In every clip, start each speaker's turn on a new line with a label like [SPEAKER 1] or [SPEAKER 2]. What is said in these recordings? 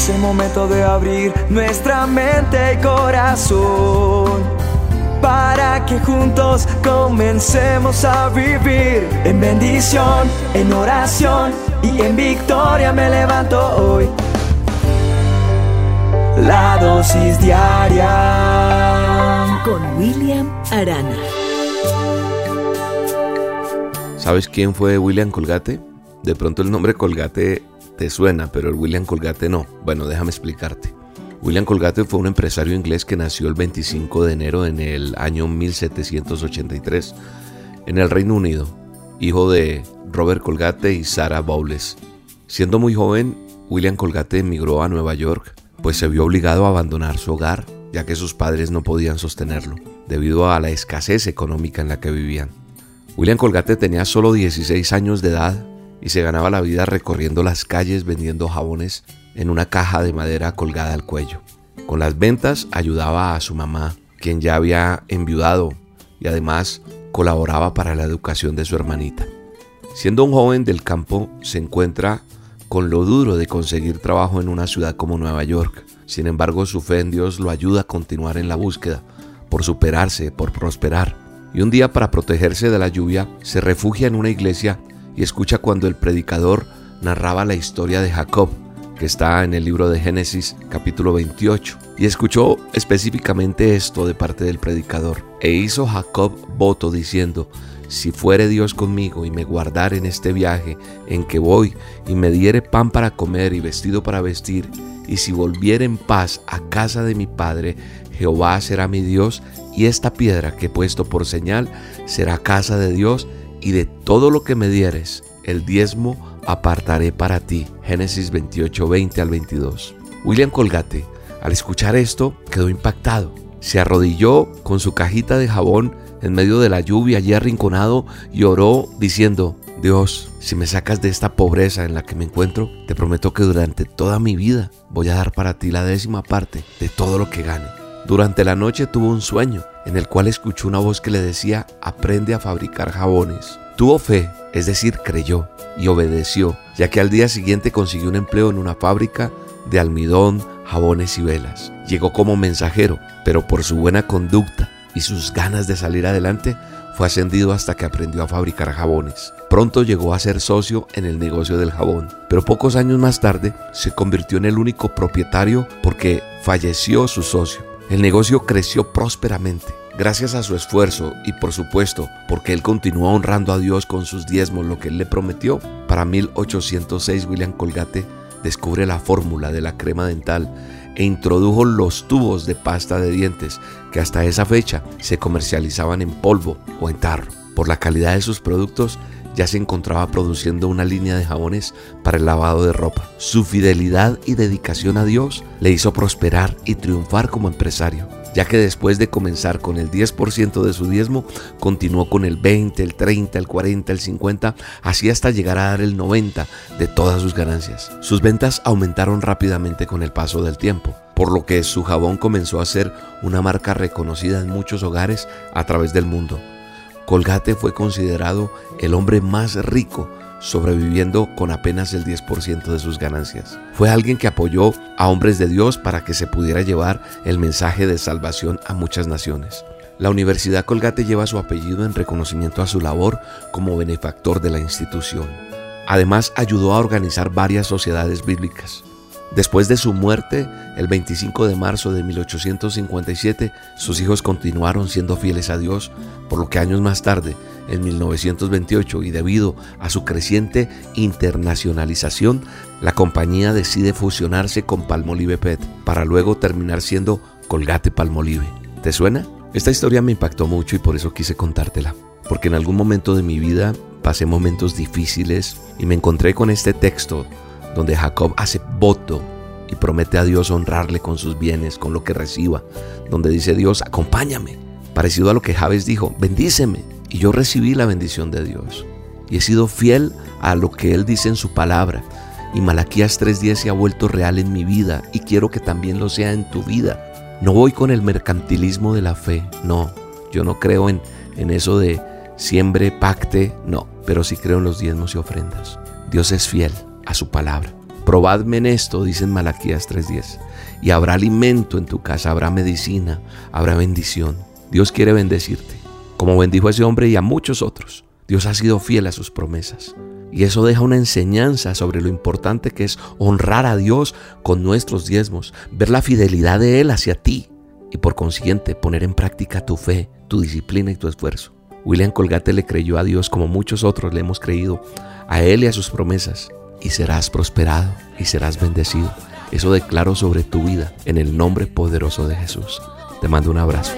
[SPEAKER 1] Es el momento de abrir nuestra mente y corazón para que juntos comencemos a vivir en bendición, en oración y en victoria me levanto hoy. La dosis diaria
[SPEAKER 2] con William Arana.
[SPEAKER 3] ¿Sabes quién fue William Colgate? De pronto el nombre Colgate suena, pero el William Colgate no. Bueno, déjame explicarte. William Colgate fue un empresario inglés que nació el 25 de enero en el año 1783 en el Reino Unido, hijo de Robert Colgate y Sarah Bowles. Siendo muy joven, William Colgate emigró a Nueva York, pues se vio obligado a abandonar su hogar, ya que sus padres no podían sostenerlo, debido a la escasez económica en la que vivían. William Colgate tenía solo 16 años de edad y se ganaba la vida recorriendo las calles vendiendo jabones en una caja de madera colgada al cuello. Con las ventas ayudaba a su mamá, quien ya había enviudado y además colaboraba para la educación de su hermanita. Siendo un joven del campo, se encuentra con lo duro de conseguir trabajo en una ciudad como Nueva York. Sin embargo, su fe en Dios lo ayuda a continuar en la búsqueda, por superarse, por prosperar. Y un día, para protegerse de la lluvia, se refugia en una iglesia y escucha cuando el predicador narraba la historia de Jacob, que está en el libro de Génesis capítulo 28. Y escuchó específicamente esto de parte del predicador. E hizo Jacob voto diciendo, si fuere Dios conmigo y me guardare en este viaje en que voy y me diere pan para comer y vestido para vestir, y si volviere en paz a casa de mi padre, Jehová será mi Dios y esta piedra que he puesto por señal será casa de Dios y de todo lo que me dieres, el diezmo apartaré para ti. Génesis 28, 20 al 22. William Colgate, al escuchar esto, quedó impactado. Se arrodilló con su cajita de jabón en medio de la lluvia allí arrinconado y oró diciendo, Dios, si me sacas de esta pobreza en la que me encuentro, te prometo que durante toda mi vida voy a dar para ti la décima parte de todo lo que gane. Durante la noche tuvo un sueño en el cual escuchó una voz que le decía, aprende a fabricar jabones. Tuvo fe, es decir, creyó y obedeció, ya que al día siguiente consiguió un empleo en una fábrica de almidón, jabones y velas. Llegó como mensajero, pero por su buena conducta y sus ganas de salir adelante, fue ascendido hasta que aprendió a fabricar jabones. Pronto llegó a ser socio en el negocio del jabón, pero pocos años más tarde se convirtió en el único propietario porque falleció su socio. El negocio creció prósperamente. Gracias a su esfuerzo y por supuesto porque él continuó honrando a Dios con sus diezmos, lo que él le prometió, para 1806 William Colgate descubre la fórmula de la crema dental e introdujo los tubos de pasta de dientes que hasta esa fecha se comercializaban en polvo o en tarro. Por la calidad de sus productos, ya se encontraba produciendo una línea de jabones para el lavado de ropa. Su fidelidad y dedicación a Dios le hizo prosperar y triunfar como empresario, ya que después de comenzar con el 10% de su diezmo, continuó con el 20, el 30, el 40, el 50, así hasta llegar a dar el 90 de todas sus ganancias. Sus ventas aumentaron rápidamente con el paso del tiempo por lo que su jabón comenzó a ser una marca reconocida en muchos hogares a través del mundo. Colgate fue considerado el hombre más rico, sobreviviendo con apenas el 10% de sus ganancias. Fue alguien que apoyó a hombres de Dios para que se pudiera llevar el mensaje de salvación a muchas naciones. La Universidad Colgate lleva su apellido en reconocimiento a su labor como benefactor de la institución. Además, ayudó a organizar varias sociedades bíblicas. Después de su muerte, el 25 de marzo de 1857, sus hijos continuaron siendo fieles a Dios, por lo que años más tarde, en 1928, y debido a su creciente internacionalización, la compañía decide fusionarse con Palmolive Pet para luego terminar siendo Colgate Palmolive. ¿Te suena? Esta historia me impactó mucho y por eso quise contártela, porque en algún momento de mi vida pasé momentos difíciles y me encontré con este texto donde Jacob hace voto y promete a Dios honrarle con sus bienes, con lo que reciba, donde dice Dios, acompáñame, parecido a lo que Javes dijo, bendíceme. Y yo recibí la bendición de Dios. Y he sido fiel a lo que Él dice en su palabra. Y Malaquías 3.10 se ha vuelto real en mi vida y quiero que también lo sea en tu vida. No voy con el mercantilismo de la fe, no. Yo no creo en, en eso de siembre, pacte, no. Pero sí creo en los diezmos y ofrendas. Dios es fiel a su palabra. Probadme en esto, dicen Malaquías 3:10. Y habrá alimento en tu casa, habrá medicina, habrá bendición. Dios quiere bendecirte, como bendijo a ese hombre y a muchos otros. Dios ha sido fiel a sus promesas. Y eso deja una enseñanza sobre lo importante que es honrar a Dios con nuestros diezmos, ver la fidelidad de Él hacia ti y por consiguiente poner en práctica tu fe, tu disciplina y tu esfuerzo. William Colgate le creyó a Dios como muchos otros le hemos creído, a Él y a sus promesas, y serás prosperado y serás bendecido. Eso declaro sobre tu vida en el nombre poderoso de Jesús. Te mando un abrazo.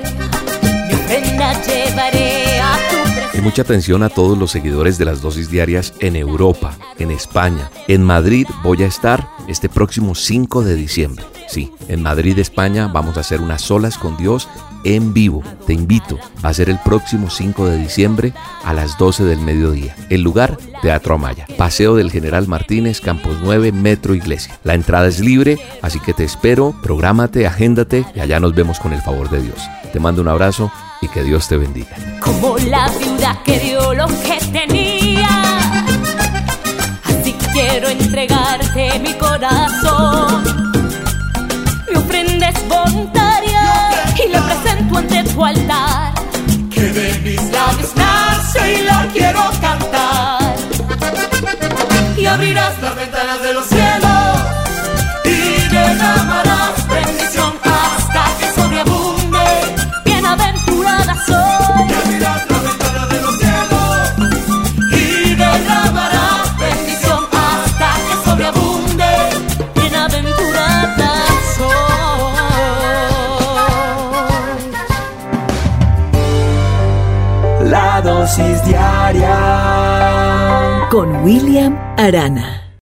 [SPEAKER 3] Y mucha atención a todos los seguidores de las dosis diarias en Europa, en España. En Madrid voy a estar este próximo 5 de diciembre. Sí, en Madrid, España, vamos a hacer unas solas con Dios en vivo. Te invito a hacer el próximo 5 de diciembre a las 12 del mediodía. El lugar, Teatro Amaya. Paseo del General Martínez, Campos 9, Metro Iglesia. La entrada es libre, así que te espero, prográmate, agéndate y allá nos vemos con el favor de Dios. Te mando un abrazo y que Dios te bendiga.
[SPEAKER 4] Como la viuda que dio lo que tenía, así quiero entregarte mi corazón altar.
[SPEAKER 5] Que de mis labios nace y la quiero cantar.
[SPEAKER 4] Y abrirás
[SPEAKER 5] las ventanas de los
[SPEAKER 2] con William Arana.